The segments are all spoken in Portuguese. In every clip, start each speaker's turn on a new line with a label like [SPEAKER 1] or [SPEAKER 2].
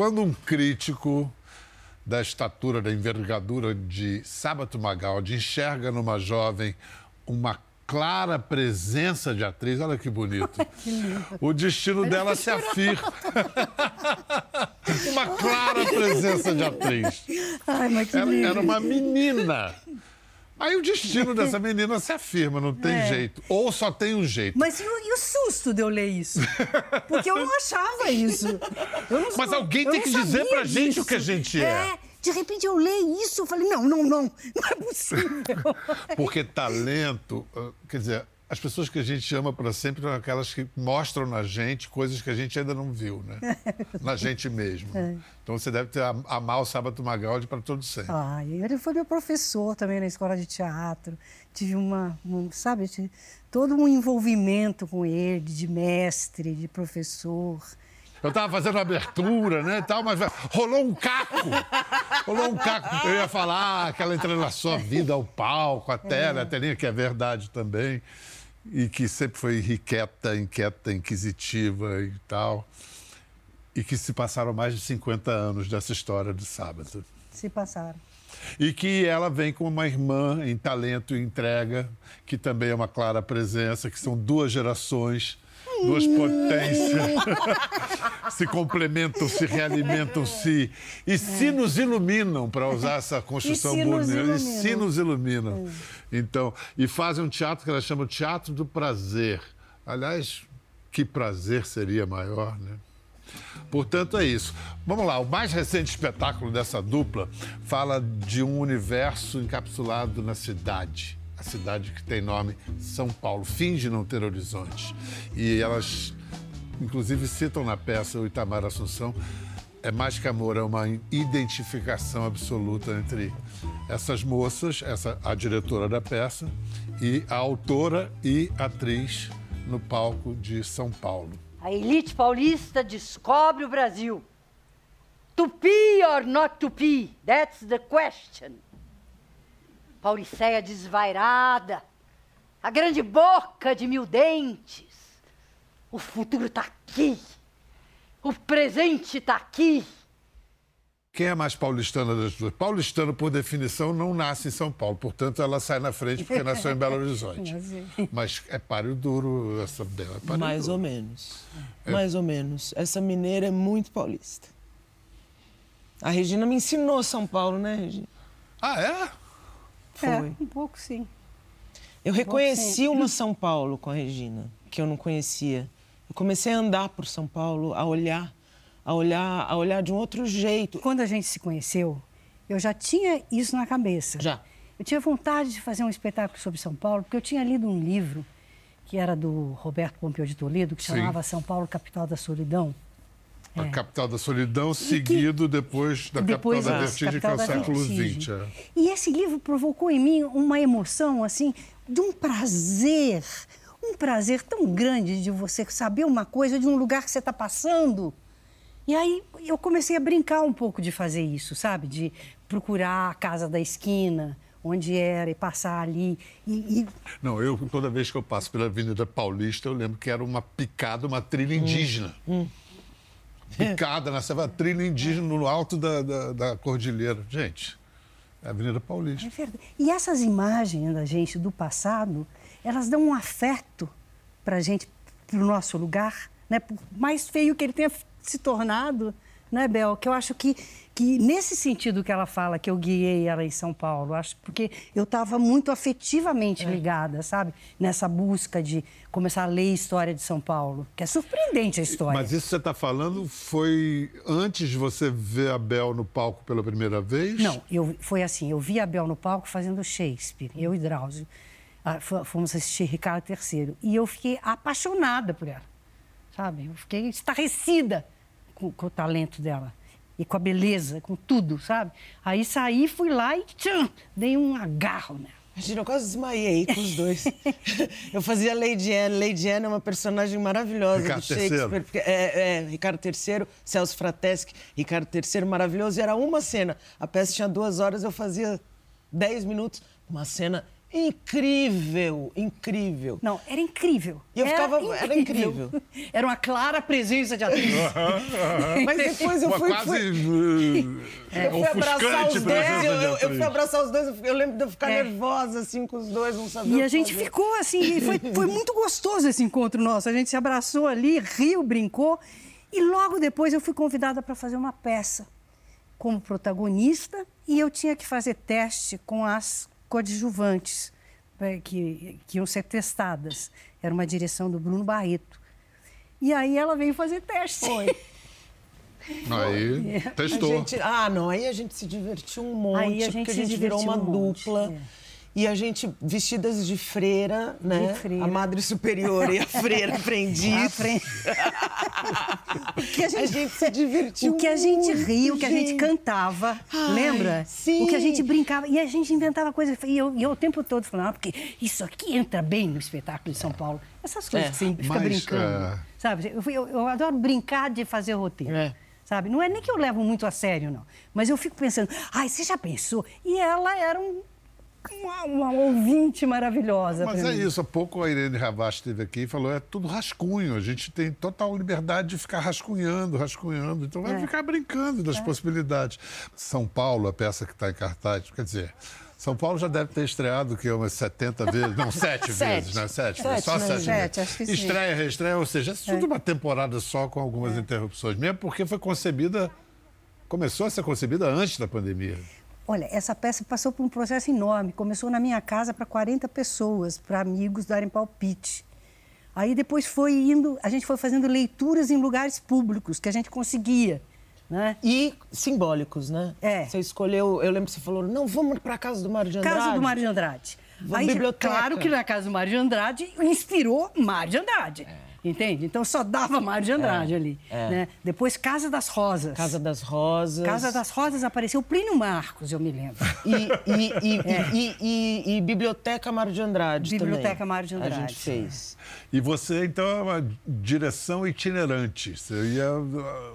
[SPEAKER 1] quando um crítico da estatura, da envergadura de Sábato Magaldi enxerga numa jovem uma clara presença de atriz, olha que bonito. que o destino dela se afirma. uma clara presença de atriz.
[SPEAKER 2] Ai, mas que
[SPEAKER 1] era, era uma menina. Aí o destino dessa menina se afirma, não tem é. jeito. Ou só tem um jeito.
[SPEAKER 2] Mas e o, e o, susto de eu ler isso? Porque eu não achava isso. Não,
[SPEAKER 1] Mas alguém tem que dizer pra disso. gente o que a gente é. é.
[SPEAKER 2] De repente eu leio isso, eu falei, não, não, não, não é possível.
[SPEAKER 1] Porque talento, ah, quer dizer, as pessoas que a gente ama para sempre são aquelas que mostram na gente coisas que a gente ainda não viu, né? na gente mesmo. É. Então você deve ter amar o Sábado Magaldi para todo sempre.
[SPEAKER 2] Ah, ele foi meu professor também na escola de teatro. Tive uma, um, sabe, todo um envolvimento com ele, de mestre, de professor.
[SPEAKER 1] Eu estava fazendo abertura, né, tal, mas rolou um caco. Rolou um caco. Eu ia falar aquela entrega na sua vida ao palco, a tela, é. a telinha, que é verdade também e que sempre foi irrequieta, inquieta, inquisitiva e tal. E que se passaram mais de 50 anos dessa história do sábado.
[SPEAKER 2] Se passaram.
[SPEAKER 1] E que ela vem com uma irmã em talento e entrega, que também é uma clara presença, que são duas gerações duas potências se complementam, se realimentam, se e se nos iluminam para usar essa construção bonita, e se nos iluminam. Então, e fazem um teatro que ela chama Teatro do Prazer. Aliás, que prazer seria maior, né? Portanto, é isso. Vamos lá, o mais recente espetáculo dessa dupla fala de um universo encapsulado na cidade a cidade que tem nome São Paulo, finge não ter horizonte. E elas, inclusive, citam na peça o Itamar Assunção. É mais que amor, é uma identificação absoluta entre essas moças, essa, a diretora da peça, e a autora e atriz no palco de São Paulo.
[SPEAKER 3] A elite paulista descobre o Brasil. Tupi or not tupi? That's the question. Pauliceia desvairada, a grande boca de mil dentes. O futuro está aqui. O presente está aqui.
[SPEAKER 1] Quem é mais paulistana das duas? Paulistano, por definição, não nasce em São Paulo, portanto, ela sai na frente porque nasceu em Belo Horizonte. Mas é páreo duro essa dela. É
[SPEAKER 4] mais
[SPEAKER 1] duro.
[SPEAKER 4] ou menos. É... Mais ou menos. Essa mineira é muito paulista. A Regina me ensinou São Paulo, né, Regina?
[SPEAKER 1] Ah, é?
[SPEAKER 2] Foi. É, um pouco sim.
[SPEAKER 4] Eu um reconheci uma São Paulo com a Regina, que eu não conhecia. Eu comecei a andar por São Paulo, a olhar, a olhar, a olhar de um outro jeito.
[SPEAKER 2] Quando a gente se conheceu, eu já tinha isso na cabeça.
[SPEAKER 4] Já.
[SPEAKER 2] Eu tinha vontade de fazer um espetáculo sobre São Paulo, porque eu tinha lido um livro que era do Roberto Pompeu de Toledo, que chamava Sim. São Paulo, Capital da Solidão.
[SPEAKER 1] A é. capital da solidão, seguido que, depois da depois, capital da vertigem, que é o século XX. É.
[SPEAKER 2] E esse livro provocou em mim uma emoção, assim, de um prazer, um prazer tão grande de você saber uma coisa de um lugar que você está passando. E aí eu comecei a brincar um pouco de fazer isso, sabe? De procurar a casa da esquina, onde era, e passar ali. E, e...
[SPEAKER 1] Não, eu, toda vez que eu passo pela Avenida Paulista, eu lembro que era uma picada, uma trilha indígena. Hum, hum picada nessa trilha indígena no alto da, da, da cordilheira. Gente, é a Avenida Paulista. É
[SPEAKER 2] verdade. E essas imagens da gente do passado, elas dão um afeto para a gente, para o nosso lugar, né? Por mais feio que ele tenha se tornado, né, Bel? Que eu acho que, que nesse sentido que ela fala, que eu guiei ela em São Paulo, acho porque eu estava muito afetivamente é. ligada, sabe? Nessa busca de começar a ler história de São Paulo, que é surpreendente a história.
[SPEAKER 1] Mas isso que você está falando foi antes de você ver a Bel no palco pela primeira vez?
[SPEAKER 2] Não, eu, foi assim, eu vi a Bel no palco fazendo Shakespeare, eu e Drauzio. Ah, fomos assistir Ricardo III. E eu fiquei apaixonada por ela, sabe? Eu fiquei estarrecida com, com, o talento dela. E com a beleza, com tudo, sabe? Aí saí, fui lá e tcham, dei um agarro nela.
[SPEAKER 4] Imagina, eu quase desmaiei com os dois. eu fazia Lady Anne. Lady Anne é uma personagem maravilhosa
[SPEAKER 1] Ricardo
[SPEAKER 4] do Shakespeare.
[SPEAKER 1] Porque,
[SPEAKER 4] é, é, Ricardo III, Celso Frateschi, Ricardo III, maravilhoso. E era uma cena. A peça tinha duas horas, eu fazia dez minutos. Uma cena Incrível, incrível.
[SPEAKER 2] Não, era incrível.
[SPEAKER 4] E eu
[SPEAKER 2] era
[SPEAKER 4] ficava-
[SPEAKER 2] incrível.
[SPEAKER 4] era incrível.
[SPEAKER 2] Era uma clara presença de atriz.
[SPEAKER 4] Mas depois eu
[SPEAKER 1] Uma
[SPEAKER 4] fui.
[SPEAKER 1] quase
[SPEAKER 4] fui...
[SPEAKER 1] eh,
[SPEAKER 4] Eu fui abraçar os dois, eu, eu- eu fui abraçar os dois, eu- lembro de eu ficar
[SPEAKER 2] É.
[SPEAKER 4] nervosa, assim, com os dois, não sabia
[SPEAKER 2] E a gente
[SPEAKER 4] fazer.
[SPEAKER 2] ficou assim, e foi, foi muito gostoso esse encontro nosso. A gente se abraçou ali, riu, brincou. E logo depois eu fui convidada para fazer uma peça como protagonista e eu tinha que fazer teste com as coadjuvantes eh, que, que iam ser testadas. Era uma direção do Bruno Barreto. E aí ela veio fazer teste. Foi.
[SPEAKER 1] Aí,
[SPEAKER 4] A
[SPEAKER 1] testou.
[SPEAKER 4] gente- ah, não, aí a gente se divertiu um monte,
[SPEAKER 2] Aí a gente
[SPEAKER 4] porque a
[SPEAKER 2] se
[SPEAKER 4] gente virou uma
[SPEAKER 2] um monte,
[SPEAKER 4] dupla.
[SPEAKER 2] é.
[SPEAKER 4] E a gente, vestidas de freira, né?
[SPEAKER 2] freira.
[SPEAKER 4] A madre superior e a freira aprendiz.
[SPEAKER 2] À frente. o que a
[SPEAKER 4] A
[SPEAKER 2] gente,
[SPEAKER 4] gente se divertiu
[SPEAKER 2] o que a gente ria, o que a gente
[SPEAKER 4] gente.
[SPEAKER 2] cantava,
[SPEAKER 4] Ai,
[SPEAKER 2] lembra?
[SPEAKER 4] sim.
[SPEAKER 2] O que a gente brincava. E a gente inventava coisas. E eu, eu o tempo todo falando, ah, porque isso aqui entra bem no espetáculo de São Paulo. Essas coisas
[SPEAKER 4] É.
[SPEAKER 2] que você fica
[SPEAKER 1] Mas,
[SPEAKER 2] brincando.
[SPEAKER 1] é.
[SPEAKER 2] Sabe? Eu, eu- eu adoro brincar de fazer roteiro.
[SPEAKER 4] É.
[SPEAKER 2] Sabe? Não é nem que eu levo muito a sério, não. Mas eu fico pensando, ai, você já pensou? E ela era um- uma, uma ouvinte maravilhosa.
[SPEAKER 1] Mas é
[SPEAKER 2] mim.
[SPEAKER 1] isso, há pouco a Irene Ravache esteve aqui e falou, é tudo rascunho, a gente tem total liberdade de ficar rascunhando, rascunhando, então vai
[SPEAKER 2] É.
[SPEAKER 1] ficar brincando das possibilidades. São Paulo, a peça que está em cartaz, quer dizer, São Paulo já deve ter estreado que umas 70 vezes, não, sete,
[SPEAKER 2] Sete.
[SPEAKER 1] vezes, né? Sete,
[SPEAKER 4] Sete,
[SPEAKER 1] só
[SPEAKER 4] né,
[SPEAKER 1] sete,
[SPEAKER 2] Sete,
[SPEAKER 1] vezes.
[SPEAKER 2] acho que sim.
[SPEAKER 1] Estreia, reestreia, ou seja, é tudo uma temporada só com algumas interrupções, mesmo porque foi concebida, começou a ser concebida antes da pandemia.
[SPEAKER 2] Olha, essa peça passou por um processo enorme. Começou na minha casa para 40 pessoas, para amigos darem palpite. Aí depois foi indo, a gente foi fazendo leituras em lugares públicos que a gente conseguia, né?
[SPEAKER 4] E simbólicos, né?
[SPEAKER 2] É.
[SPEAKER 4] Você escolheu, eu lembro que você falou, não, vamos para casa do Mário de Andrade.
[SPEAKER 2] Casa do Mário de Andrade.
[SPEAKER 4] Vou
[SPEAKER 2] Aí,
[SPEAKER 4] biblioteca.
[SPEAKER 2] claro que na casa do Mário de Andrade inspirou Mário de Andrade. Entende? Então só dava Mário de Andrade ali.
[SPEAKER 4] é.
[SPEAKER 2] Né? Depois Casa das Rosas.
[SPEAKER 4] Casa das Rosas.
[SPEAKER 2] Casa das Rosas apareceu Plínio Marcos, eu me lembro.
[SPEAKER 4] E, e, e, e, e- e Biblioteca Mário de Andrade
[SPEAKER 2] Biblioteca
[SPEAKER 4] também.
[SPEAKER 2] Mário de
[SPEAKER 4] A
[SPEAKER 2] Andrade.
[SPEAKER 4] gente fez.
[SPEAKER 1] E você, então, é uma direção itinerante. Você ia ah,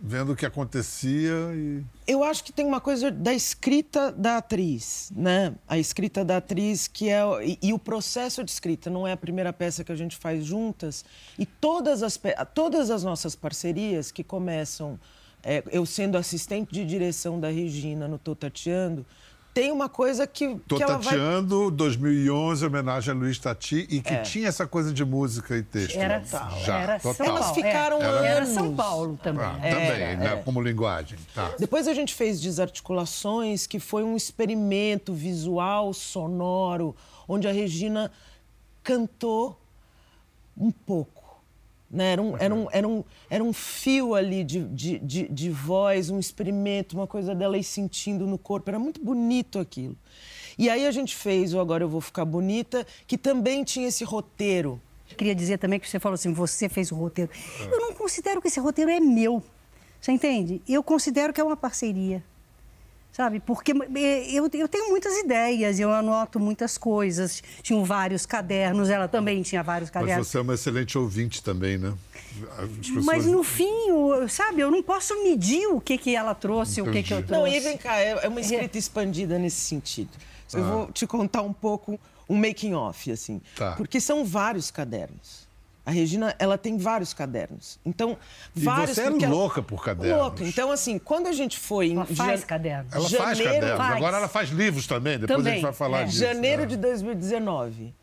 [SPEAKER 1] vendo o que acontecia e.
[SPEAKER 4] Eu acho que tem uma coisa da escrita da atriz, né? A escrita da atriz que é e, e o processo de escrita não é a primeira peça que a gente faz juntas e todas as todas as nossas parcerias que começam é, eu sendo assistente de direção da Regina no Tô Tateando, tem uma coisa que,
[SPEAKER 1] Tô
[SPEAKER 4] que ela vai
[SPEAKER 1] tateando 2011, homenagem a Luiz Tati, e que tinha essa coisa de música e texto.
[SPEAKER 2] É. Era,
[SPEAKER 1] Já,
[SPEAKER 2] era São
[SPEAKER 1] total.
[SPEAKER 2] Paulo.
[SPEAKER 4] Elas ficaram
[SPEAKER 2] é. Era
[SPEAKER 4] anos.
[SPEAKER 2] São Paulo também.
[SPEAKER 1] Ah,
[SPEAKER 2] é.
[SPEAKER 1] também, né? Como linguagem. Tá.
[SPEAKER 4] Depois a gente fez Desarticulações, que foi um experimento visual, sonoro, onde a Regina cantou um pouco. Né? Era, um, era, um, era, um, era um fio ali de, de, de, de voz, um experimento, uma coisa dela ir sentindo no corpo. Era muito bonito aquilo. E aí a gente fez o Agora Eu Vou Ficar Bonita, que também tinha esse roteiro.
[SPEAKER 2] Queria dizer também que você falou assim, você fez o roteiro. Eu não considero que esse roteiro é meu. Você entende? Eu considero que é uma parceria. Sabe? Porque eh, eu, eu tenho muitas ideias, eu anoto muitas coisas. Tinham vários cadernos, ela também tinha vários
[SPEAKER 1] Mas
[SPEAKER 2] cadernos.
[SPEAKER 1] você é uma excelente ouvinte também, né? As pessoas-
[SPEAKER 2] Mas no fim, sabe, eu não posso medir o que, que ela trouxe, o que, que eu
[SPEAKER 1] Entendi.
[SPEAKER 2] trouxe.
[SPEAKER 4] Não, e vem cá, é, é uma escrita expandida nesse sentido. Eu vou te contar um pouco um making off, assim.
[SPEAKER 1] Tá.
[SPEAKER 4] Porque são vários cadernos. A Regina, ela tem vários cadernos. Então,
[SPEAKER 1] E
[SPEAKER 4] vários...
[SPEAKER 1] você é
[SPEAKER 4] porque ela-
[SPEAKER 1] louca por cadernos.
[SPEAKER 4] Louca. Então, assim, quando a gente foi... em
[SPEAKER 2] Ela faz
[SPEAKER 4] jan-
[SPEAKER 2] cadernos.
[SPEAKER 1] Ela faz
[SPEAKER 4] janeiro-
[SPEAKER 1] cadernos.
[SPEAKER 2] faz.
[SPEAKER 1] Agora ela faz livros também. Depois a
[SPEAKER 2] Também,
[SPEAKER 1] gente vai falar
[SPEAKER 2] é.
[SPEAKER 1] disso.
[SPEAKER 4] Janeiro
[SPEAKER 1] né?
[SPEAKER 4] de 2019,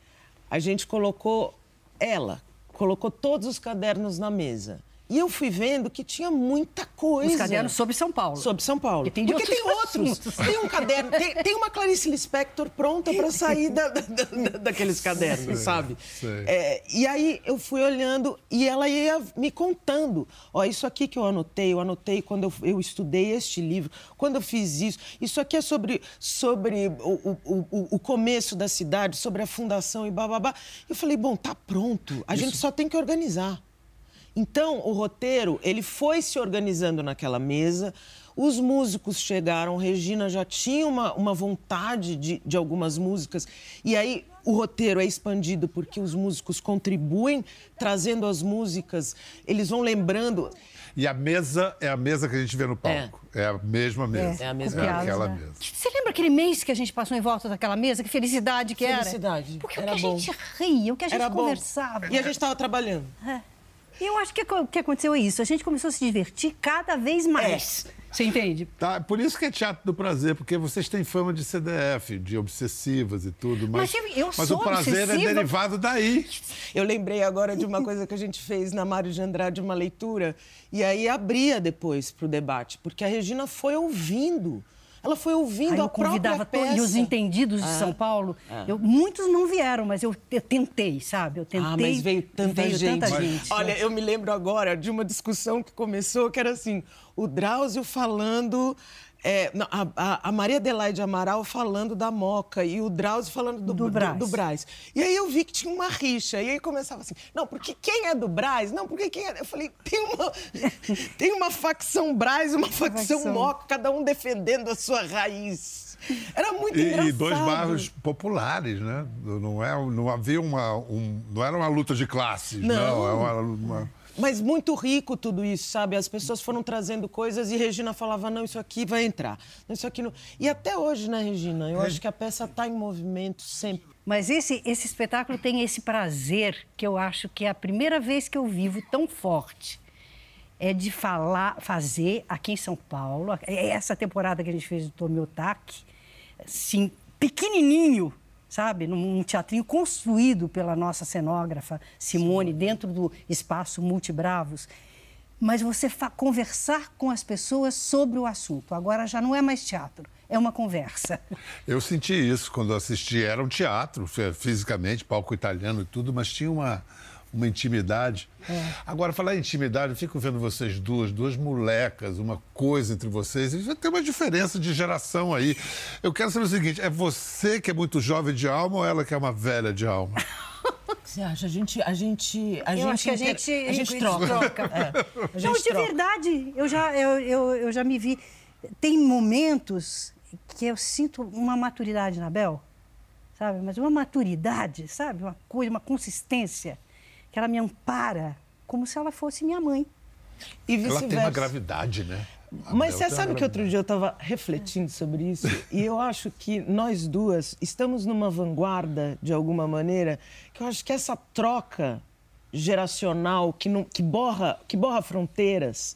[SPEAKER 4] a gente colocou ela, colocou todos os cadernos na mesa. E eu fui vendo que tinha muita coisa.
[SPEAKER 2] Os cadernos sobre São Paulo.
[SPEAKER 4] Sobre São Paulo.
[SPEAKER 2] Tem
[SPEAKER 4] Porque
[SPEAKER 2] outros
[SPEAKER 4] tem outros.
[SPEAKER 2] assuntos.
[SPEAKER 4] Tem um caderno, tem, tem uma Clarice Lispector pronta para sair da- da- da- daqueles cadernos, sabe?
[SPEAKER 1] sei.
[SPEAKER 4] É, e aí eu fui olhando e ela ia me contando. Ó, isso aqui que eu anotei, eu anotei quando eu, eu estudei este livro, quando eu fiz isso. Isso aqui é sobre, sobre o, o, o, o começo da cidade, sobre a fundação e bababá. Eu falei, bom, tá pronto. A gente só tem que organizar. Então, o roteiro, ele foi se organizando naquela mesa. Os músicos chegaram, Regina já tinha uma, uma vontade de, de algumas músicas, e aí o roteiro é expandido porque os músicos contribuem, trazendo as músicas, eles vão lembrando.
[SPEAKER 1] E a mesa é a mesa que a gente vê no palco. É, é a mesma mesa.
[SPEAKER 4] É a mesma
[SPEAKER 1] é
[SPEAKER 2] mesa.
[SPEAKER 1] aquela
[SPEAKER 2] né?
[SPEAKER 1] mesa.
[SPEAKER 2] Você lembra aquele mês que a gente passou em volta daquela mesa? Que felicidade que
[SPEAKER 4] Felicidade.
[SPEAKER 2] era. Porque
[SPEAKER 4] Era
[SPEAKER 2] o que
[SPEAKER 4] bom.
[SPEAKER 2] a gente ria, o que a gente
[SPEAKER 4] Era bom.
[SPEAKER 2] conversava.
[SPEAKER 4] E a gente estava trabalhando.
[SPEAKER 2] E eu acho que o que aconteceu é isso. A gente começou a se divertir cada vez mais. Você entende?
[SPEAKER 1] Tá, por isso que é teatro do prazer, porque vocês têm fama de CDF, de obsessivas e tudo, mas,
[SPEAKER 2] Mas eu- eu
[SPEAKER 1] mas
[SPEAKER 2] sou
[SPEAKER 1] o prazer é
[SPEAKER 2] obsessiva.
[SPEAKER 1] derivado daí.
[SPEAKER 4] Eu lembrei agora de uma coisa que a gente fez na Mário de Andrade, uma leitura, e aí abria depois para o debate, porque a Regina foi ouvindo. Ela foi ouvindo
[SPEAKER 2] Aí
[SPEAKER 4] a
[SPEAKER 2] eu
[SPEAKER 4] própria
[SPEAKER 2] convidava
[SPEAKER 4] peça.
[SPEAKER 2] e os entendidos de
[SPEAKER 4] Ah,
[SPEAKER 2] São Paulo.
[SPEAKER 4] ah.
[SPEAKER 2] Eu, muitos não vieram, mas eu, eu tentei, sabe? Eu tentei.
[SPEAKER 4] Ah, mas veio tanta
[SPEAKER 2] veio
[SPEAKER 4] gente.
[SPEAKER 2] Tanta
[SPEAKER 4] Mas-
[SPEAKER 2] gente.
[SPEAKER 4] Olha, eu me lembro agora de uma discussão que começou, que era assim, o Drauzio falando... é, não, a, a- Maria Adelaide Amaral falando da Moca e o Drauzio falando do,
[SPEAKER 2] Do Brás.
[SPEAKER 4] do Brás. E aí eu vi que tinha uma rixa. E aí começava assim, não, porque quem é do Brás? Não, porque quem é... Eu falei, tem uma, tem uma facção Brás, uma facção
[SPEAKER 2] facção.
[SPEAKER 4] Moca, cada um defendendo a sua raiz. Era muito
[SPEAKER 1] E,
[SPEAKER 4] engraçado.
[SPEAKER 1] e dois bairros populares, né? Não, é, não havia uma. um- não era uma luta de classes, não.
[SPEAKER 4] Não.
[SPEAKER 1] é uma, uma-
[SPEAKER 4] Mas muito rico tudo isso, sabe? As pessoas foram trazendo coisas e Regina falava, não, isso aqui vai entrar. Não, Isso aqui não... E até hoje, né, Regina? Eu acho que a peça está em movimento sempre.
[SPEAKER 2] Mas esse, esse espetáculo tem esse prazer que eu acho que é a primeira vez que eu vivo tão forte. É de falar, fazer aqui em São Paulo, é essa temporada que a gente fez do Tomiotaki, assim, pequenininho, sabe? Num, teatrinho construído pela nossa cenógrafa Simone, dentro do espaço Multibravos. Mas você conversar com as pessoas sobre o assunto. Agora já não é mais teatro, é uma conversa.
[SPEAKER 1] Eu senti isso quando assisti. Era um teatro, fi- fisicamente, palco italiano e tudo, mas tinha uma, uma intimidade. Agora, falar em intimidade, eu fico vendo vocês duas, duas molecas, uma coisa entre vocês. Tem uma diferença de geração aí. Eu quero saber o seguinte: é você que é muito jovem de alma ou ela que é uma velha de alma?
[SPEAKER 4] O que você acha? A gente. A gente, a
[SPEAKER 2] eu
[SPEAKER 4] gente
[SPEAKER 2] acho que a
[SPEAKER 4] inter-
[SPEAKER 2] gente,
[SPEAKER 4] a gente troca. É, a
[SPEAKER 2] Não,
[SPEAKER 4] gente
[SPEAKER 2] de
[SPEAKER 4] troca.
[SPEAKER 2] verdade, eu já, eu, eu, eu já me vi. Tem momentos que eu sinto uma maturidade na Bel, sabe? Mas uma maturidade, sabe? Uma coisa, uma consistência que ela me ampara como se ela fosse minha mãe.
[SPEAKER 4] E
[SPEAKER 1] Ela tem uma gravidade, né? A
[SPEAKER 4] Mas você sabe que outro dia eu estava refletindo sobre isso e eu acho que nós duas estamos numa vanguarda, de alguma maneira, que eu acho que essa troca geracional que, não, que, borra, que borra fronteiras,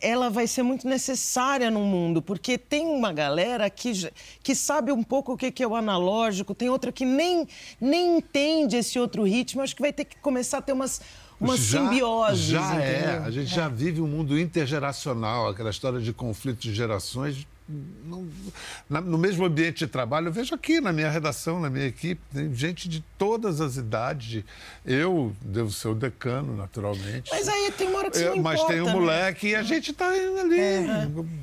[SPEAKER 4] ela vai ser muito necessária no mundo, porque tem uma galera que, que sabe um pouco o que é o analógico, tem outra que nem, nem entende esse outro ritmo. Acho que vai ter que começar a ter umas, umas
[SPEAKER 1] Já-
[SPEAKER 4] simbioses.
[SPEAKER 1] Já é.
[SPEAKER 4] entendeu?
[SPEAKER 1] A gente já vive um mundo intergeracional, aquela história de conflito de gerações. Não- na- no mesmo ambiente de trabalho, eu vejo aqui na minha redação, na minha equipe, tem gente de todas as idades. de- Eu devo ser o decano, naturalmente.
[SPEAKER 4] Mas aí tem uma hora que você
[SPEAKER 1] Eu-
[SPEAKER 4] não
[SPEAKER 1] mas
[SPEAKER 4] importa,
[SPEAKER 1] tem um
[SPEAKER 4] né?
[SPEAKER 1] moleque e a gente está ali.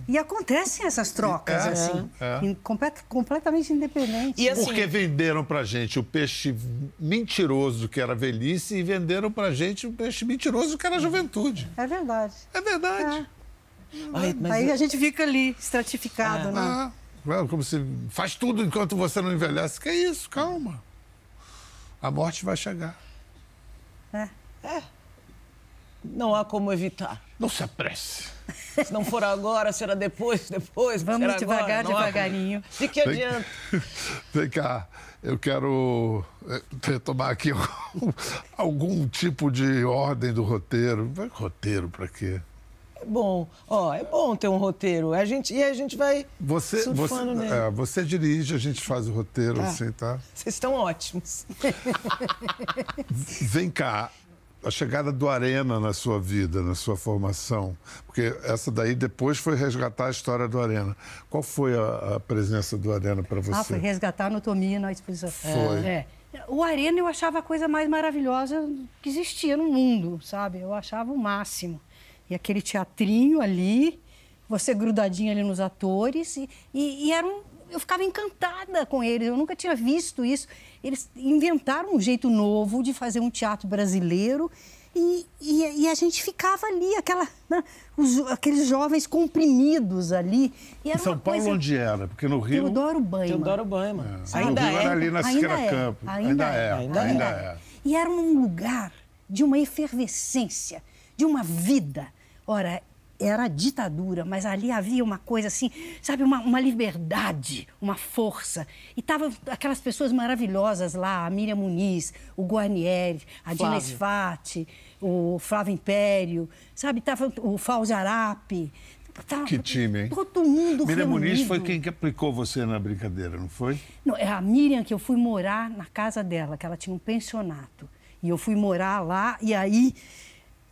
[SPEAKER 2] E acontecem essas trocas,
[SPEAKER 1] É,
[SPEAKER 2] assim,
[SPEAKER 1] é.
[SPEAKER 2] complet- completamente independentes.
[SPEAKER 4] E assim,
[SPEAKER 1] Porque venderam pra gente o peixe mentiroso que era velhice e venderam pra gente o peixe mentiroso que era juventude.
[SPEAKER 2] É verdade.
[SPEAKER 1] É verdade.
[SPEAKER 4] Ai, mas
[SPEAKER 2] Aí
[SPEAKER 4] eu-
[SPEAKER 2] a gente fica ali, estratificado, né?
[SPEAKER 1] Ah, como se faz tudo enquanto você não envelhece. Que isso, calma. A morte vai chegar.
[SPEAKER 2] É.
[SPEAKER 4] não há como evitar.
[SPEAKER 1] Não se apresse.
[SPEAKER 4] Se não for agora, será depois, depois.
[SPEAKER 2] Vamos
[SPEAKER 4] será
[SPEAKER 2] devagar,
[SPEAKER 4] agora, há
[SPEAKER 2] devagarinho.
[SPEAKER 4] De que adianta?
[SPEAKER 1] Vem cá, eu quero eh, retomar aqui algum tipo de ordem do roteiro. Vai roteiro para quê?
[SPEAKER 4] É bom, ó, é bom ter um roteiro. A gente, e a gente vai
[SPEAKER 1] Você, você,
[SPEAKER 4] surfando nele.
[SPEAKER 1] é, você dirige, a gente faz o roteiro
[SPEAKER 4] Tá.
[SPEAKER 1] assim, tá?
[SPEAKER 4] Vocês estão ótimos.
[SPEAKER 1] Vem cá, a chegada do Arena na sua vida, na sua formação, porque essa daí depois foi resgatar a história do Arena. Qual foi a, a presença do Arena para você?
[SPEAKER 2] Ah, foi resgatar a anatomia na exposição.
[SPEAKER 1] Foi.
[SPEAKER 2] É. O Arena eu achava a coisa mais maravilhosa que existia no mundo, sabe? Eu achava o máximo. E aquele teatrinho ali, você grudadinho ali nos atores, e, e, e era um, eu ficava encantada com eles, eu nunca tinha visto isso. Eles inventaram um jeito novo de fazer um teatro brasileiro E, e, e a gente ficava ali, aquela, né, os, aqueles jovens comprimidos ali. E era
[SPEAKER 1] Em São
[SPEAKER 2] uma
[SPEAKER 1] Paulo,
[SPEAKER 2] coisa...
[SPEAKER 1] onde era? Porque no Rio.
[SPEAKER 2] Teodoro Banho.
[SPEAKER 4] Teodoro Banhama.
[SPEAKER 1] É.
[SPEAKER 4] Ainda
[SPEAKER 1] no Rio
[SPEAKER 4] é.
[SPEAKER 1] era ali na
[SPEAKER 2] Ainda
[SPEAKER 1] Siqueira
[SPEAKER 2] é,
[SPEAKER 1] Campo.
[SPEAKER 2] Ainda, é,
[SPEAKER 4] ainda
[SPEAKER 1] ainda
[SPEAKER 2] é.
[SPEAKER 1] é.
[SPEAKER 2] E era um lugar de uma efervescência, de uma vida. Ora, era ditadura, mas ali havia uma coisa assim, sabe, uma, uma liberdade, uma força. E estavam aquelas pessoas maravilhosas lá, a Miriam Muniz, o Guarnieri, a Dina. Sfati, o Flávio Império, sabe, tava o Fauzi Arapi. Tava
[SPEAKER 1] Que time, hein?
[SPEAKER 2] Todo mundo
[SPEAKER 1] Miriam Muniz foi
[SPEAKER 2] reunido.
[SPEAKER 1] quem que aplicou você na brincadeira, não foi?
[SPEAKER 2] Não, é a Miriam que eu fui morar na casa dela, que ela tinha um pensionato. E eu fui morar lá e aí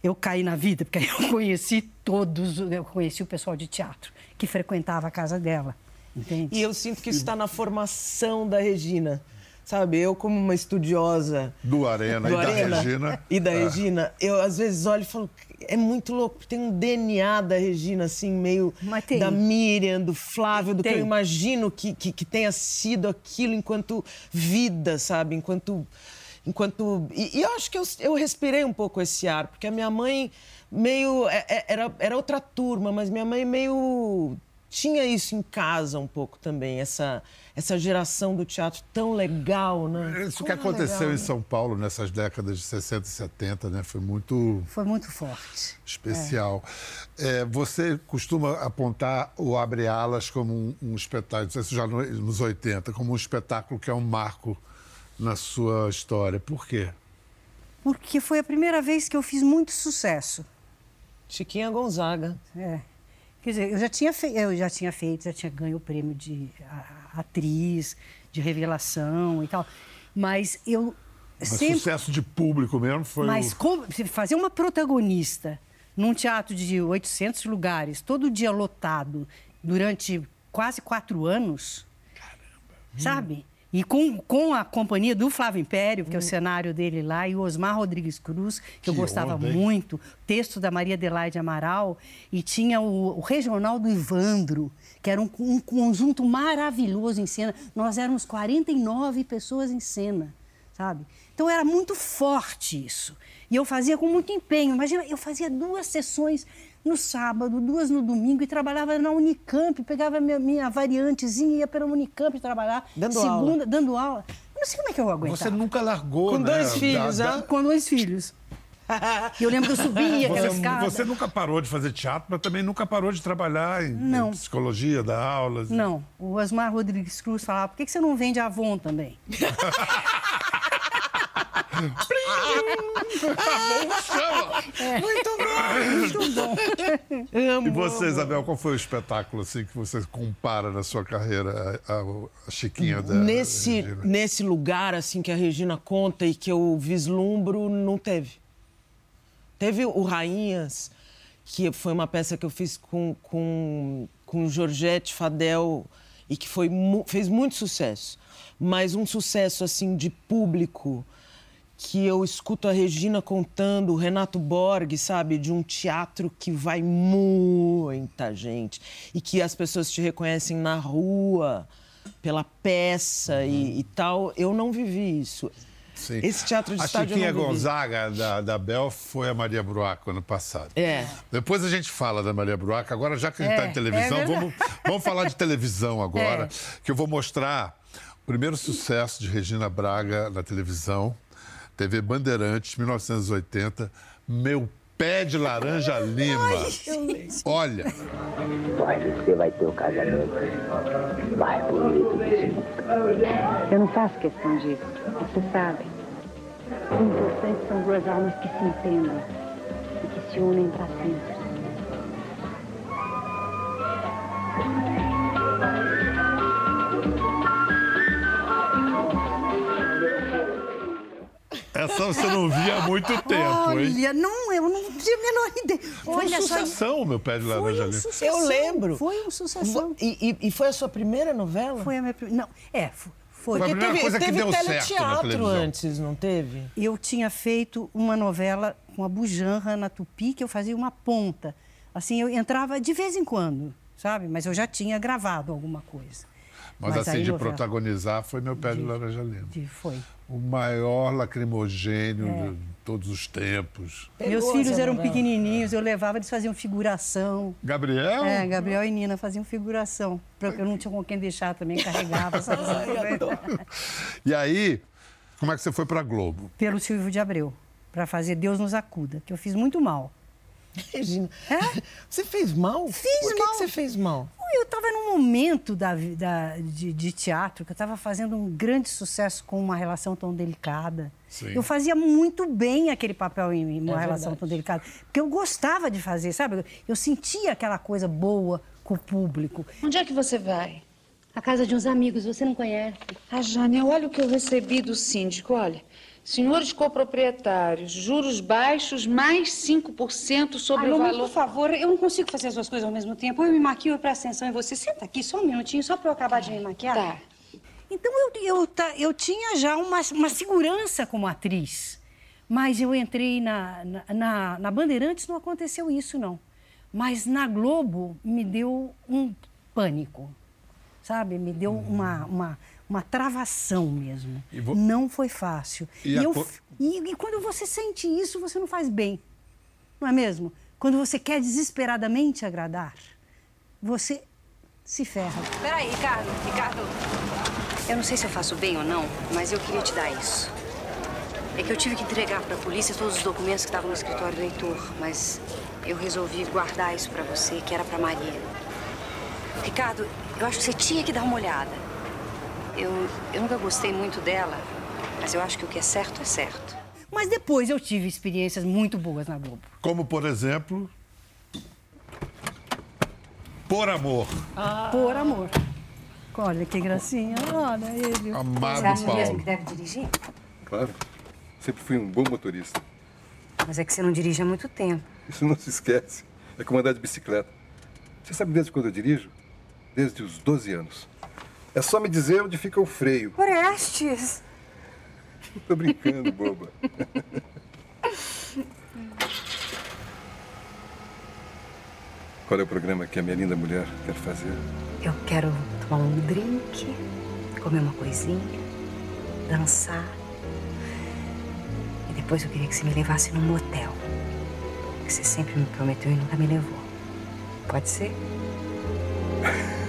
[SPEAKER 2] eu caí na vida, porque aí eu conheci todos, eu conheci o pessoal de teatro que frequentava a casa dela. Entende?
[SPEAKER 4] E eu sinto que isso está na formação da Regina. Sabe, eu como uma estudiosa
[SPEAKER 1] Do Arena
[SPEAKER 4] do
[SPEAKER 1] e da
[SPEAKER 4] Arena
[SPEAKER 1] Regina.
[SPEAKER 4] e da
[SPEAKER 1] É.
[SPEAKER 4] Regina, eu às vezes olho e falo, é muito louco, porque tem um DNA da Regina, assim, meio da Miriam, do Flávio, do que
[SPEAKER 2] Tem.
[SPEAKER 4] eu imagino que, que, que tenha sido aquilo enquanto vida, sabe? Enquanto. Enquanto e, e eu acho que eu, eu respirei um pouco esse ar, porque a minha mãe meio. é- é- Era, era outra turma, mas minha mãe meio. Tinha isso em casa um pouco também, essa, essa geração do teatro tão legal, né?
[SPEAKER 1] Isso que
[SPEAKER 4] Como é
[SPEAKER 1] aconteceu
[SPEAKER 4] legal,
[SPEAKER 1] em
[SPEAKER 4] né?
[SPEAKER 1] São Paulo nessas décadas de 60 e 70, né? Foi muito
[SPEAKER 2] Foi muito forte.
[SPEAKER 1] especial. É, você costuma apontar o Abre Alas como um, um espetáculo, isso já no- nos 80, como um espetáculo que é um marco na sua história. Por quê?
[SPEAKER 2] Porque foi a primeira vez que eu fiz muito sucesso.
[SPEAKER 4] Chiquinha Gonzaga.
[SPEAKER 2] É. Quer dizer, eu já tinha, fe... eu já tinha feito, já tinha ganho o prêmio de atriz, de revelação e tal. Mas eu
[SPEAKER 1] Mas
[SPEAKER 2] sempre.
[SPEAKER 1] sucesso de público mesmo foi
[SPEAKER 2] Mas
[SPEAKER 1] o...
[SPEAKER 2] como, fazer uma protagonista num teatro de 800 lugares, todo dia lotado, durante quase quatro anos. Sabe? E com, com a companhia do Flávio Império, que é o cenário dele lá, e o Osmar Rodrigues Cruz, que, eu
[SPEAKER 1] Que
[SPEAKER 2] gostava
[SPEAKER 1] onda,
[SPEAKER 2] muito, texto da Maria Adelaide Amaral, e tinha o, o regional do Ivandro, que era um, um conjunto maravilhoso em cena. Nós éramos 49 pessoas em cena, sabe? Então era muito forte isso. E eu fazia com muito empenho. Imagina, eu fazia duas sessões no sábado, duas no domingo, e trabalhava na Unicamp, pegava minha, minha variantezinha e ia para a Unicamp trabalhar.
[SPEAKER 4] Dando
[SPEAKER 2] segunda,
[SPEAKER 4] aula.
[SPEAKER 2] dando aula. Eu não sei como é que eu aguentava.
[SPEAKER 1] Você nunca largou,
[SPEAKER 4] Com
[SPEAKER 1] né?
[SPEAKER 4] dois filhos,
[SPEAKER 1] Da-
[SPEAKER 4] né?
[SPEAKER 1] da-
[SPEAKER 2] Com dois filhos. E eu lembro que eu subia aquela
[SPEAKER 1] Você,
[SPEAKER 2] escada.
[SPEAKER 1] você nunca parou de fazer teatro, mas também nunca parou de trabalhar em, em psicologia, dar aulas.
[SPEAKER 2] Não, o Osmar Rodrigues Cruz falava, por que que você não vende Avon também?
[SPEAKER 4] Muito bom!
[SPEAKER 1] E você, Isabel, qual foi o espetáculo assim que você compara na sua carreira a, a- Chiquinha da
[SPEAKER 4] nesse,
[SPEAKER 1] Regina?
[SPEAKER 4] nesse lugar assim que a Regina conta e que eu vislumbro, não teve. Teve o Rainhas, que foi uma peça que eu fiz com, com, com Georgette Fadel e que foi, fez muito sucesso. Mas um sucesso assim de público que eu escuto a Regina contando, o Renato Borg, sabe, de um teatro que vai muita gente e que as pessoas te reconhecem na rua pela peça e, e tal. Eu não vivi isso.
[SPEAKER 1] Sim.
[SPEAKER 4] Esse teatro de
[SPEAKER 1] a
[SPEAKER 4] estádio
[SPEAKER 1] Chiquinha
[SPEAKER 4] eu não vivi.
[SPEAKER 1] Gonzaga da, da Bel foi a Maria Bruaco ano passado.
[SPEAKER 4] É.
[SPEAKER 1] Depois a gente fala da Maria Bruaco. Agora, já que a gente
[SPEAKER 2] É,
[SPEAKER 1] está em televisão,
[SPEAKER 2] é
[SPEAKER 1] vamos, vamos falar de televisão agora.
[SPEAKER 2] É.
[SPEAKER 1] Que eu vou mostrar o primeiro sucesso de Regina Braga na televisão. TV Bandeirantes, 1980. Meu pé de laranja lima. Olha,
[SPEAKER 5] Vai, você vai ter o casamento mais bonito desse mundo.
[SPEAKER 6] Eu não faço questão disso. Você sabe. O importante são duas almas que se entendam e que se unem para sempre.
[SPEAKER 1] Essa você não via há muito tempo, hein?
[SPEAKER 2] Olha, não, eu não tinha a menor ideia.
[SPEAKER 1] Foi
[SPEAKER 2] Olha
[SPEAKER 1] um
[SPEAKER 2] só,
[SPEAKER 1] sucessão, meu pé de
[SPEAKER 2] foi
[SPEAKER 1] laranja
[SPEAKER 2] um sucessão.
[SPEAKER 4] Eu lembro.
[SPEAKER 2] Foi um sucessão.
[SPEAKER 4] E, e- e foi a sua primeira novela?
[SPEAKER 2] Foi a minha primeira... Não, é, fo- foi.
[SPEAKER 1] Foi a
[SPEAKER 4] Porque
[SPEAKER 1] primeira
[SPEAKER 4] teve,
[SPEAKER 1] coisa que
[SPEAKER 4] teve
[SPEAKER 1] deu certo na
[SPEAKER 4] teleteatro antes, não teve?
[SPEAKER 2] Eu tinha feito uma novela com a Bujanra na Tupi, que eu fazia uma ponta. Assim, eu entrava de vez em quando, sabe? Mas eu já tinha gravado alguma coisa.
[SPEAKER 1] Mas,
[SPEAKER 2] Mas
[SPEAKER 1] assim, de protagonizar foi meu pé de,
[SPEAKER 2] De-
[SPEAKER 1] laranja lima.
[SPEAKER 2] De- Foi.
[SPEAKER 1] O maior lacrimogênio
[SPEAKER 2] É.
[SPEAKER 1] de todos os tempos.
[SPEAKER 2] Meus
[SPEAKER 4] Pegou
[SPEAKER 2] filhos eram pequenininhos, eu levava, eles faziam figuração.
[SPEAKER 1] Gabriel?
[SPEAKER 2] É, Gabriel e Nina faziam figuração. Porque eu não tinha com quem deixar também, carregava.
[SPEAKER 1] E aí, como é que você foi pra Globo?
[SPEAKER 2] Pelo Silvio de Abreu, para fazer Deus nos acuda, que eu fiz muito mal.
[SPEAKER 4] Regina, você fez mal?
[SPEAKER 2] Fiz
[SPEAKER 4] Por que
[SPEAKER 2] mal.
[SPEAKER 4] que você fez mal?
[SPEAKER 2] Eu estava num momento da, da- de, de teatro que eu estava fazendo um grande sucesso com uma relação tão delicada.
[SPEAKER 1] Sim.
[SPEAKER 2] Eu fazia muito bem aquele papel em, em uma
[SPEAKER 4] É
[SPEAKER 2] relação
[SPEAKER 4] verdade.
[SPEAKER 2] tão delicada. Porque eu gostava de fazer, sabe? Eu sentia aquela coisa boa com o público.
[SPEAKER 7] Onde é que você vai?
[SPEAKER 6] A casa de uns amigos, você não conhece?
[SPEAKER 7] Ah, Jane, olha o que eu recebi do síndico, olha. Senhores coproprietários, juros baixos, mais 5% sobre
[SPEAKER 6] Alô,
[SPEAKER 7] o valor...
[SPEAKER 6] por favor, eu não consigo fazer as duas coisas ao mesmo tempo. Eu me maquio e presto atenção em você. Senta aqui só um minutinho, só para eu acabar de me maquiar.
[SPEAKER 7] Tá.
[SPEAKER 2] Então eu, eu, ta- eu tinha já uma, uma segurança como atriz. Mas eu entrei na, na, na, na Bandeirantes, não aconteceu isso, não. Mas na Globo me deu um pânico, sabe? Me deu uma, uma, uma travação mesmo.
[SPEAKER 1] E vo-
[SPEAKER 2] Não foi fácil.
[SPEAKER 1] E
[SPEAKER 2] E, eu,
[SPEAKER 1] co-
[SPEAKER 2] e, e quando você sente isso, você não faz bem. Não é mesmo? Quando você quer desesperadamente agradar, você se ferra.
[SPEAKER 6] Peraí, Ricardo, Ricardo. Eu não sei se eu faço bem ou não, mas eu queria te dar isso. É que eu tive que entregar para a polícia todos os documentos que estavam no escritório do Heitor, mas eu resolvi guardar isso para você, que era para Maria. Ricardo, eu acho que você tinha que dar uma olhada. Eu, eu nunca gostei muito dela, mas eu acho que o que é certo é certo.
[SPEAKER 2] Mas depois eu tive experiências muito boas na Globo.
[SPEAKER 1] Como, por exemplo... Por Amor.
[SPEAKER 2] Por amor. Olha que gracinha. Olha ele.
[SPEAKER 1] Amado Paulo.
[SPEAKER 6] deve dirigir?
[SPEAKER 8] Claro. Sempre fui um bom motorista.
[SPEAKER 6] Mas é que você não dirige há muito tempo.
[SPEAKER 8] Isso não se esquece. É como andar de bicicleta. Você sabe desde quando eu dirijo? Desde os 12 anos. É só me dizer onde fica o freio.
[SPEAKER 6] Orestes!
[SPEAKER 8] Tô brincando, boba. Qual é o programa que a minha linda mulher quer fazer?
[SPEAKER 6] Eu quero tomar um drink, comer uma coisinha, dançar. E depois eu queria que você me levasse num motel. Que você sempre me prometeu e nunca me levou. Pode ser?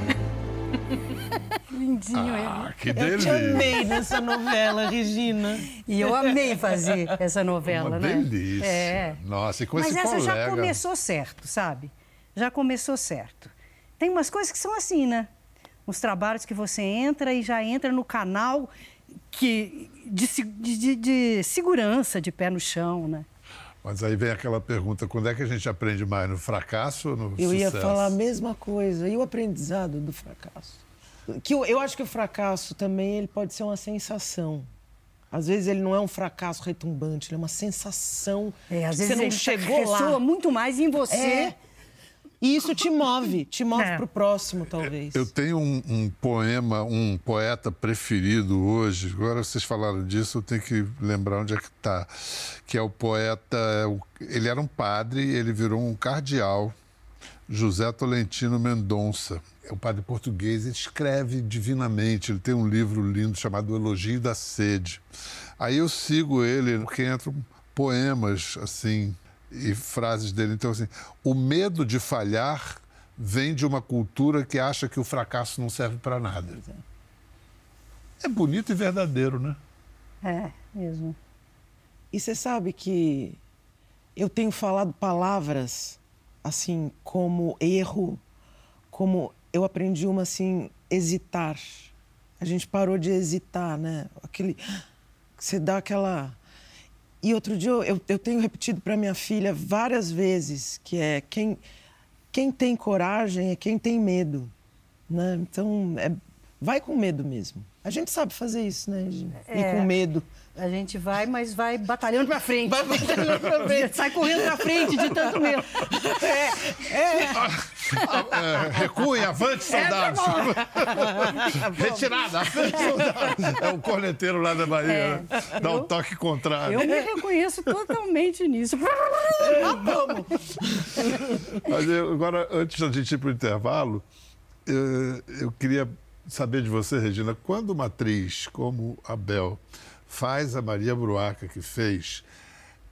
[SPEAKER 2] Lindinho
[SPEAKER 1] Ah, que
[SPEAKER 4] Eu te
[SPEAKER 1] delícia.
[SPEAKER 4] amei nessa novela, Regina.
[SPEAKER 2] ele. E eu amei fazer essa novela,
[SPEAKER 1] Uma
[SPEAKER 2] né?
[SPEAKER 1] delícia.
[SPEAKER 2] É.
[SPEAKER 1] Nossa, e com
[SPEAKER 2] Mas
[SPEAKER 1] esse
[SPEAKER 2] essa já
[SPEAKER 1] colega...
[SPEAKER 2] começou certo, sabe? Já começou certo. Tem umas coisas que são assim, né? Uns trabalhos que você entra e já entra no canal que de, de- de- de segurança, de pé no chão, né?
[SPEAKER 1] Mas aí vem aquela pergunta, quando é que a gente aprende mais, no fracasso ou no
[SPEAKER 4] Eu ia
[SPEAKER 1] sucesso?
[SPEAKER 4] falar a mesma coisa. E o aprendizado do fracasso? Que eu, eu acho que o fracasso também ele pode ser uma sensação. Às vezes ele não é um fracasso retumbante, ele é uma sensação
[SPEAKER 2] É, às
[SPEAKER 4] que
[SPEAKER 2] vezes
[SPEAKER 4] você não
[SPEAKER 2] ele
[SPEAKER 4] chegou
[SPEAKER 2] ressoa
[SPEAKER 4] lá.
[SPEAKER 2] muito mais em você.
[SPEAKER 4] É. E isso te move, te move
[SPEAKER 2] É.
[SPEAKER 4] pro próximo, talvez.
[SPEAKER 1] Eu tenho um, um poema, um poeta preferido hoje. Agora vocês falaram disso, eu tenho que lembrar onde é que está. Que é o poeta. é o- Ele era um padre, ele virou um cardeal. José Tolentino Mendonça. É um padre português, ele escreve divinamente. Ele tem um livro lindo chamado Elogio da Sede. Aí eu sigo ele, porque entram poemas, assim, e frases dele. Então, assim, o medo de falhar vem de uma cultura que acha que o fracasso não serve para nada. É bonito e verdadeiro, né?
[SPEAKER 2] É, mesmo.
[SPEAKER 4] E você sabe que eu tenho falado palavras assim como erro, como eu aprendi uma assim, hesitar. A gente parou de hesitar, né? Aquele. Você dá aquela. E outro dia eu, eu, tenho repetido para minha filha várias vezes que é quem, quem tem coragem é quem tem medo. Né? Então, é, vai com medo mesmo. A gente sabe fazer isso, né?
[SPEAKER 2] É.
[SPEAKER 4] com medo.
[SPEAKER 2] A gente vai, mas vai batalhando pra frente.
[SPEAKER 4] Vai batalhando pra frente.
[SPEAKER 2] Sai correndo pra frente de tanto medo.
[SPEAKER 1] É, recuem, avante, soldados! Retirada, avante, soldados! É o corneteiro lá da Bahia, né? Dá um
[SPEAKER 2] eu-
[SPEAKER 1] toque contrário.
[SPEAKER 2] Eu me reconheço totalmente nisso.
[SPEAKER 4] Vamos!
[SPEAKER 1] Mas eu- agora, antes da gente ir para o intervalo, eu, eu queria saber de você, Regina, quando uma atriz como a Bel faz a Maria Bruaca que fez,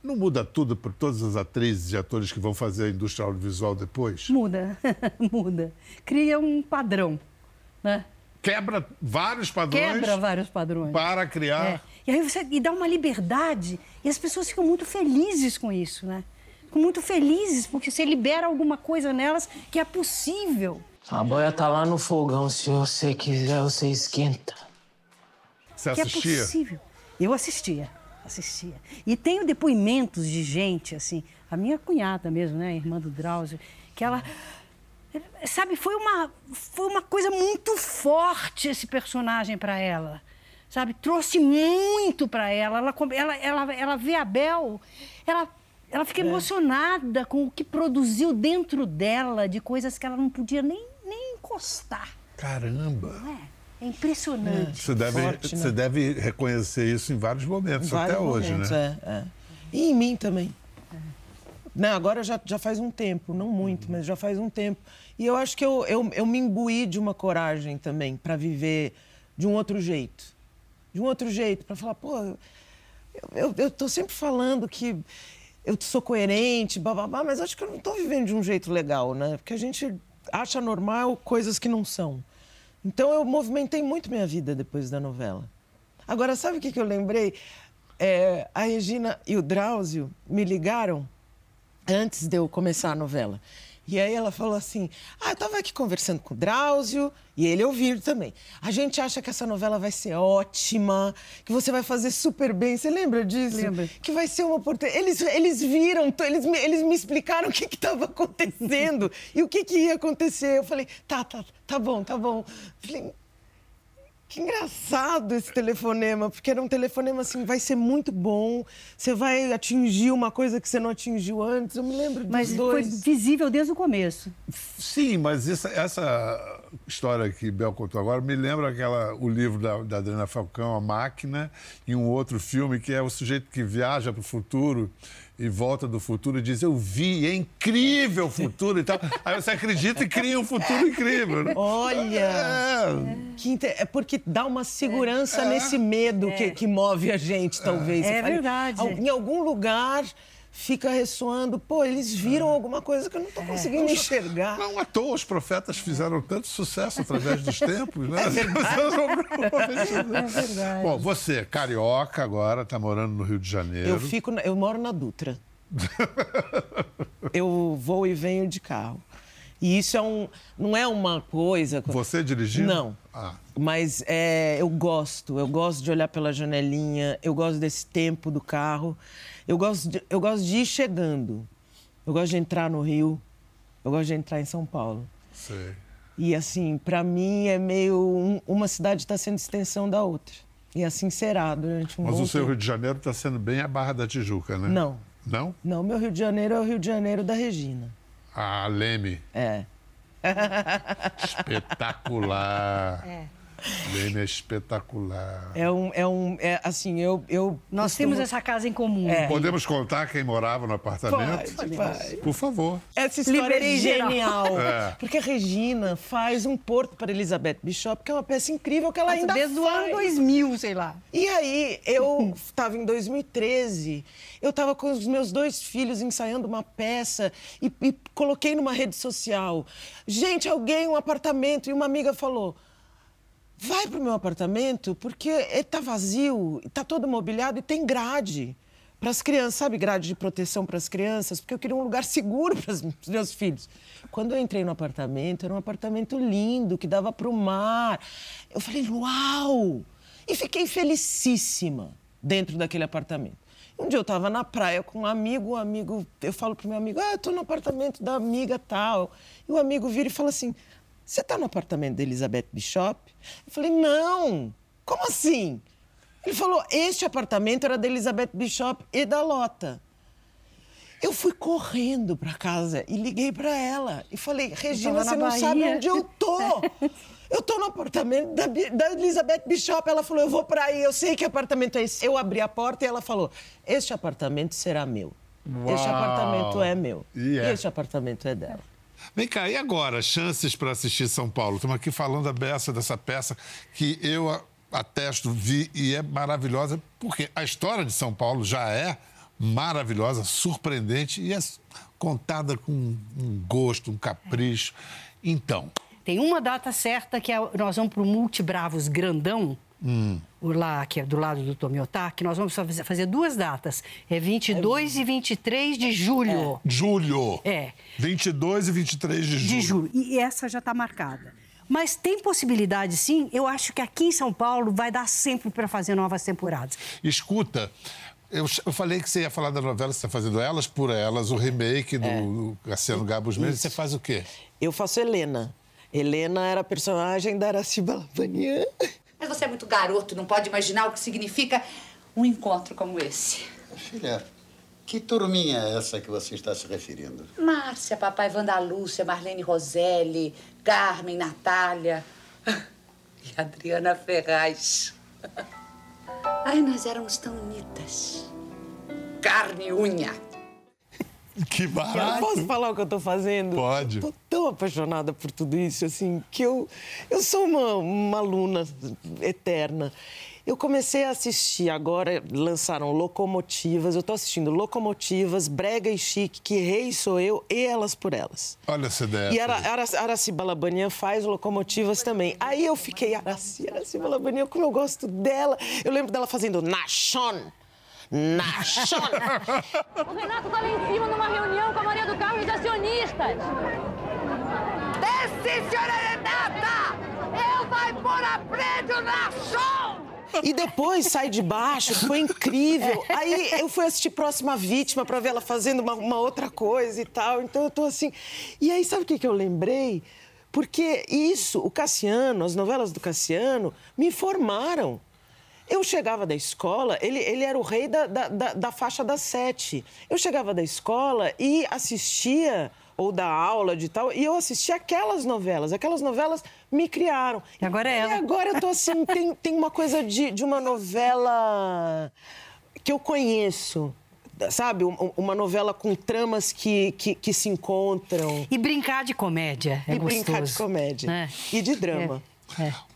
[SPEAKER 1] não muda tudo para todas as atrizes e atores que vão fazer a indústria audiovisual depois?
[SPEAKER 2] Muda, muda. Cria um padrão, né?
[SPEAKER 1] Quebra vários padrões.
[SPEAKER 2] Quebra vários padrões.
[SPEAKER 1] Para criar.
[SPEAKER 2] É. E aí você e dá uma liberdade e as pessoas ficam muito felizes com isso, né? Ficam muito felizes porque você libera alguma coisa nelas que é possível.
[SPEAKER 9] A boia tá lá no fogão, se você quiser, você esquenta.
[SPEAKER 1] Você
[SPEAKER 2] que é
[SPEAKER 1] assistia?
[SPEAKER 2] possível. Eu assistia, assistia. E tenho depoimentos de gente, assim, a minha cunhada mesmo, né, irmã do Drauzio, que ela. Sabe, foi uma, foi uma coisa muito forte esse personagem para ela. Sabe, trouxe muito para ela. Ela, ela, ela. ela vê a Bel, ela, ela fica emocionada com o que produziu dentro dela de coisas que ela não podia nem, nem encostar.
[SPEAKER 1] Caramba!
[SPEAKER 2] É impressionante.
[SPEAKER 1] Você deve,
[SPEAKER 4] Forte, né?
[SPEAKER 1] você deve reconhecer isso em vários momentos,
[SPEAKER 4] Vários
[SPEAKER 1] até hoje,
[SPEAKER 4] momentos,
[SPEAKER 1] né?
[SPEAKER 4] É, é. E em mim também. Não, agora já, já faz um tempo, não muito, mas já faz um tempo. E eu acho que eu, eu, eu me imbuí de uma coragem também para viver de um outro jeito. De um outro jeito, para falar, pô, eu, eu, eu tô sempre falando que eu sou coerente, bababá, mas acho que eu não estou vivendo de um jeito legal, né? Porque a gente acha normal coisas que não são. Então eu movimentei muito minha vida depois da novela. Agora, sabe o que, que eu lembrei? É, a Regina e o Drauzio me ligaram antes de eu começar a novela. E aí ela falou assim: Ah, eu estava aqui conversando com o Drauzio e ele ouviu também. A gente acha que essa novela vai ser ótima, que você vai fazer super bem. Você lembra disso?
[SPEAKER 2] Lembro.
[SPEAKER 4] Que vai ser uma oportunidade. Eles, eles viram, eles me, eles me explicaram o que estava acontecendo e o que, que ia acontecer. Eu falei: Tá, tá, tá bom, tá bom. Falei, que engraçado esse telefonema, porque era um telefonema assim, vai ser muito bom, você vai atingir uma coisa que você não atingiu antes. Eu me lembro dos
[SPEAKER 2] Mas foi
[SPEAKER 4] dois.
[SPEAKER 2] visível desde o começo.
[SPEAKER 1] Sim, mas essa, essa história que Bel contou agora me lembra aquela, o livro da, da Adriana Falcão, A Máquina, e um outro filme que é o sujeito que viaja para o futuro e volta do futuro e diz: Eu vi, é incrível o futuro e tal. Aí você acredita e cria um futuro incrível. Né?
[SPEAKER 4] Olha!
[SPEAKER 1] É.
[SPEAKER 4] Que inte- É porque dá uma segurança nesse medo que, que move a gente, talvez.
[SPEAKER 2] É
[SPEAKER 4] fala,
[SPEAKER 2] verdade.
[SPEAKER 4] "Al- Em algum lugar fica ressoando, pô, eles viram alguma coisa que eu não estou conseguindo enxergar.
[SPEAKER 1] Não à toa os profetas fizeram tanto sucesso através dos tempos, né? É
[SPEAKER 2] verdade.
[SPEAKER 1] Bom, você, carioca agora, está morando no Rio de Janeiro.
[SPEAKER 4] Eu fico, eu moro na Dutra. eu vou e venho de carro. E isso é um, não é uma coisa.
[SPEAKER 1] Você dirigindo?
[SPEAKER 4] Não.
[SPEAKER 1] Ah.
[SPEAKER 4] Mas é, eu gosto, eu gosto de olhar pela janelinha, eu gosto desse tempo do carro, eu gosto de, eu gosto de ir chegando, eu gosto de entrar no Rio, eu gosto de entrar em São Paulo.
[SPEAKER 1] Sei.
[SPEAKER 4] E assim, para mim é meio um- uma cidade está sendo extensão da outra. E assim será durante um
[SPEAKER 1] Mas
[SPEAKER 4] bom
[SPEAKER 1] o seu
[SPEAKER 4] tempo.
[SPEAKER 1] Rio de Janeiro está sendo bem a Barra da Tijuca, né?
[SPEAKER 4] Não.
[SPEAKER 1] Não?
[SPEAKER 4] Não, meu Rio de Janeiro é o Rio de Janeiro da Regina.
[SPEAKER 1] Ah, Leme.
[SPEAKER 4] É.
[SPEAKER 1] Espetacular.
[SPEAKER 2] É.
[SPEAKER 1] Leme é espetacular.
[SPEAKER 4] É um, é um, é assim, eu, eu
[SPEAKER 2] Nós
[SPEAKER 4] costumo-
[SPEAKER 2] temos essa casa em comum.
[SPEAKER 4] É.
[SPEAKER 1] Podemos contar quem morava no apartamento?
[SPEAKER 4] Pode, vai.
[SPEAKER 1] Por favor.
[SPEAKER 4] Essa história
[SPEAKER 2] Liberei
[SPEAKER 4] é genial.
[SPEAKER 1] É.
[SPEAKER 4] Porque a Regina faz um porto para Elizabeth Bishop, que é uma peça incrível que ela ainda
[SPEAKER 2] Desde o
[SPEAKER 4] faz.
[SPEAKER 2] ano 2000, sei lá.
[SPEAKER 4] E aí, eu estava em 2013, eu estava com os meus dois filhos ensaiando uma peça e, e coloquei numa rede social. Gente, alguém, um apartamento. E uma amiga falou: vai pro meu apartamento, porque está vazio, está todo mobiliado e tem grade. Para as crianças, sabe, grade de proteção para as crianças, porque eu queria um lugar seguro para os meus filhos. Quando eu entrei no apartamento, era um apartamento lindo, que dava para o mar. Eu falei, uau! E fiquei felicíssima dentro daquele apartamento. Um dia eu estava na praia com um amigo, o amigo, eu falo pro meu amigo, ah, eu tô no apartamento da amiga tal. E o amigo vira e fala assim, você tá no apartamento da Elizabeth Bishop? Eu falei, não, como assim? Ele falou, este apartamento era da Elizabeth Bishop e da Lota. Eu fui correndo para casa e liguei para ela e falei, Regina, você não sabe
[SPEAKER 2] Bahia."
[SPEAKER 4] onde eu tô. Eu tô no apartamento da, da Elizabeth Bishop. Ela falou, eu vou para aí, eu sei que apartamento é esse. Eu abri a porta e ela falou, este apartamento será meu. Este
[SPEAKER 1] Uau.
[SPEAKER 4] apartamento é meu.
[SPEAKER 1] E é.
[SPEAKER 4] Este apartamento é dela.
[SPEAKER 1] Vem cá, e agora? Chances para assistir São Paulo? Estamos aqui falando da beça, dessa peça que eu a- atesto, vi e é maravilhosa, porque a história de São Paulo já é maravilhosa, surpreendente e é contada com um gosto, um capricho. Então,
[SPEAKER 2] Tem uma data certa que é, nós vamos para o Multibravos Grandão,
[SPEAKER 1] hum,
[SPEAKER 2] o lá, que é do lado do Tomiotá, que nós vamos fazer, duas datas. É 22 e 23 de julho.
[SPEAKER 1] julho.
[SPEAKER 2] É.
[SPEAKER 1] 22 e 23 de julho.
[SPEAKER 2] De julho. E essa já está marcada. Mas tem possibilidade, sim. Eu acho que aqui em São Paulo vai dar sempre para fazer novas temporadas.
[SPEAKER 1] Escuta, eu, eu falei que você ia falar da novela, você está fazendo Elas por Elas, o remake do, do Cassiano Gabos Mendes. Você faz o quê?
[SPEAKER 4] Eu faço Helena. Helena era a personagem da Araciba Lavanian.
[SPEAKER 10] Mas você é muito garoto, não pode imaginar o que significa um encontro como esse.
[SPEAKER 11] Filha, que turminha é essa que você está se referindo?
[SPEAKER 10] Márcia, papai Wanda Lúcia, Marlene Roselli, Carmen, Natália e Adriana Ferraz. Ai, nós éramos tão unidas. Carne e unha.
[SPEAKER 1] Que
[SPEAKER 4] Eu
[SPEAKER 1] barato.
[SPEAKER 4] posso falar o que eu tô fazendo?
[SPEAKER 1] Pode.
[SPEAKER 4] Tô tão apaixonada por tudo isso, assim, que eu, eu sou uma, uma aluna eterna. Eu comecei a assistir, agora lançaram Locomotivas, eu tô assistindo Locomotivas, Brega e Chique, Que Rei Sou Eu e Elas por Elas.
[SPEAKER 1] Olha essa ideia.
[SPEAKER 4] E Ara, Ara, Araciba Labanian faz locomotivas também. Aí eu fiquei, Araci, Araciba Labanian, como eu gosto dela. Eu lembro dela fazendo Nachon. Nachon.
[SPEAKER 12] O Renato tá lá em cima numa reunião com a Maria do Carmo e os acionistas.
[SPEAKER 10] Desce, senhora Renata! Eu vai pôr a prédio na som!
[SPEAKER 4] E depois sai de baixo, foi incrível. Aí eu fui assistir Próxima Vítima pra ver ela fazendo uma, uma outra coisa e tal. Então eu tô assim. E aí, sabe o que, que eu lembrei? Porque isso, o Cassiano, as novelas do Cassiano, me formaram. Eu chegava da escola, ele, ele era o rei da, da, da, da faixa das sete. Eu chegava da escola e assistia, ou da aula de tal, e eu assistia aquelas novelas. Aquelas novelas me criaram.
[SPEAKER 2] E agora é ela.
[SPEAKER 4] E agora eu tô assim, tem, tem uma coisa de, de uma novela que eu conheço. Sabe? Um- Uma novela com tramas que, que, que se encontram.
[SPEAKER 2] E brincar de comédia é
[SPEAKER 4] e
[SPEAKER 2] gostoso.
[SPEAKER 4] brincar de comédia.
[SPEAKER 2] né?
[SPEAKER 4] E de drama.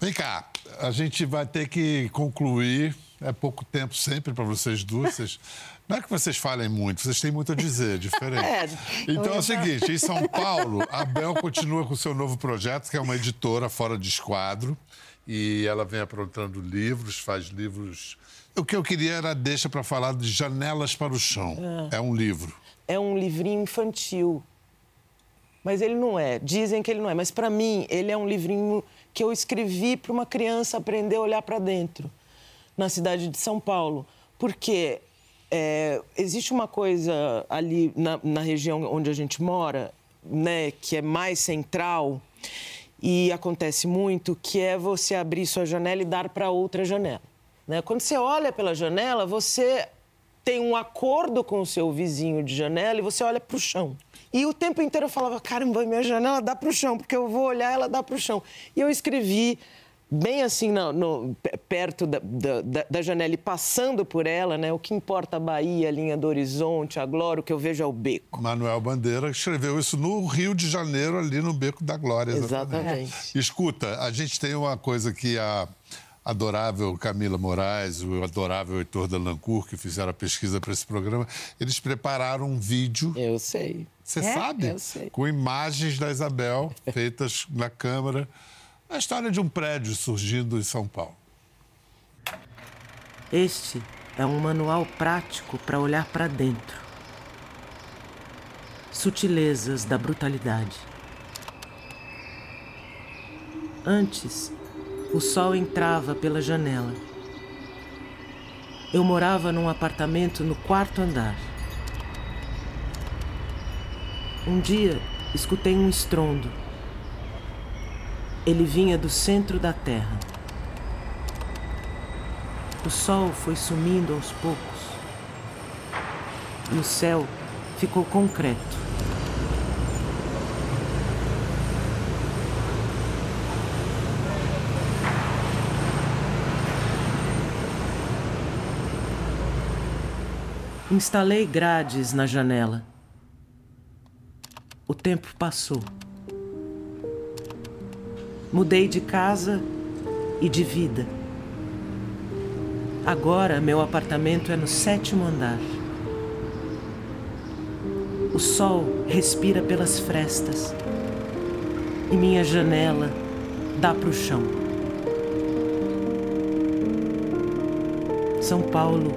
[SPEAKER 1] Vem cá, a gente vai ter que concluir. É pouco tempo sempre para vocês duas. Não é que vocês falem muito, vocês têm muito a dizer, diferente.
[SPEAKER 4] É.
[SPEAKER 1] Então é o seguinte: em São Paulo, a Bel continua com o seu novo projeto, que é uma editora fora de esquadro. E ela vem aprontando livros, faz livros. O que eu queria era deixa para falar de Janelas para o Chão. É um livro.
[SPEAKER 4] é um livrinho infantil. Mas ele não é. Dizem que ele não é. Mas para mim, ele é um livrinho que eu escrevi para uma criança aprender a olhar para dentro, na cidade de São Paulo. Porque é, existe uma coisa ali na, na região onde a gente mora, né, que é mais central e acontece muito, que é você abrir sua janela e dar para outra janela. Né? Quando você olha pela janela, você tem um acordo com o seu vizinho de janela e você olha para o chão. E o tempo inteiro eu falava, caramba, minha janela dá para o chão, porque eu vou olhar, ela dá para o chão. E eu escrevi bem assim, no, no- pe- perto da, da- da- janela e passando por ela, né? O que importa a Bahia, a linha do horizonte, a glória, o que eu vejo é o beco.
[SPEAKER 1] Manuel Bandeira escreveu isso no Rio de Janeiro, ali no Beco da Glória.
[SPEAKER 4] Exatamente.
[SPEAKER 1] Escuta, a gente tem uma coisa que a adorável Camila Moraes, o adorável Heitor Dalancourt, que fizeram a pesquisa para esse programa, eles prepararam um vídeo.
[SPEAKER 4] Eu sei.
[SPEAKER 1] Você
[SPEAKER 4] É?
[SPEAKER 1] sabe?
[SPEAKER 4] Eu sei.
[SPEAKER 1] Com imagens da Isabel feitas na câmara. A história de um prédio surgindo em São Paulo.
[SPEAKER 4] Este é um manual prático para olhar para dentro. Sutilezas da brutalidade. Antes, o sol entrava pela janela. Eu morava num apartamento no quarto andar. Um dia, escutei um estrondo. Ele vinha do centro da terra. O sol foi sumindo aos poucos. E o céu ficou concreto. Instalei grades na janela. o tempo passou. Mudei de casa e de vida. Agora meu apartamento é no sétimo andar. O sol respira pelas frestas e minha janela dá para o chão. São Paulo,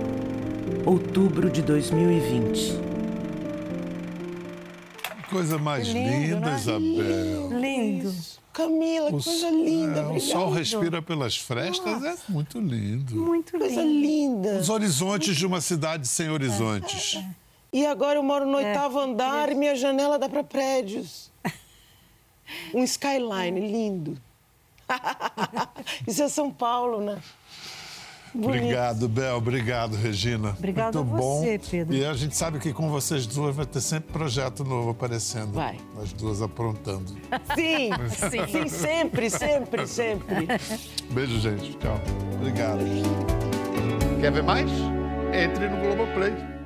[SPEAKER 4] outubro de 2020.
[SPEAKER 1] Coisa mais
[SPEAKER 4] lindo,
[SPEAKER 1] linda,
[SPEAKER 4] né?
[SPEAKER 1] Isabel.
[SPEAKER 4] Lindo. Camila, que
[SPEAKER 1] O
[SPEAKER 4] coisa linda.
[SPEAKER 1] é, o sol respira pelas frestas, é muito lindo.
[SPEAKER 2] Muito
[SPEAKER 4] Coisa linda.
[SPEAKER 1] Os horizontes de uma cidade sem horizontes.
[SPEAKER 4] E agora eu moro no oitavo andar e minha janela dá para prédios. Um skyline lindo. Isso é São Paulo, né? Bonito.
[SPEAKER 1] Obrigado, Bel. Obrigado, Regina.
[SPEAKER 2] Obrigada
[SPEAKER 1] Muito
[SPEAKER 2] a
[SPEAKER 1] bom.
[SPEAKER 2] você, Pedro.
[SPEAKER 1] E a gente sabe que com vocês duas vai ter sempre projeto novo aparecendo.
[SPEAKER 4] Vai.
[SPEAKER 1] As duas aprontando.
[SPEAKER 4] Sim, sim, sempre, sempre, sempre.
[SPEAKER 1] Beijo, gente. Tchau. Obrigado. Quer ver mais? Entre no Globoplay.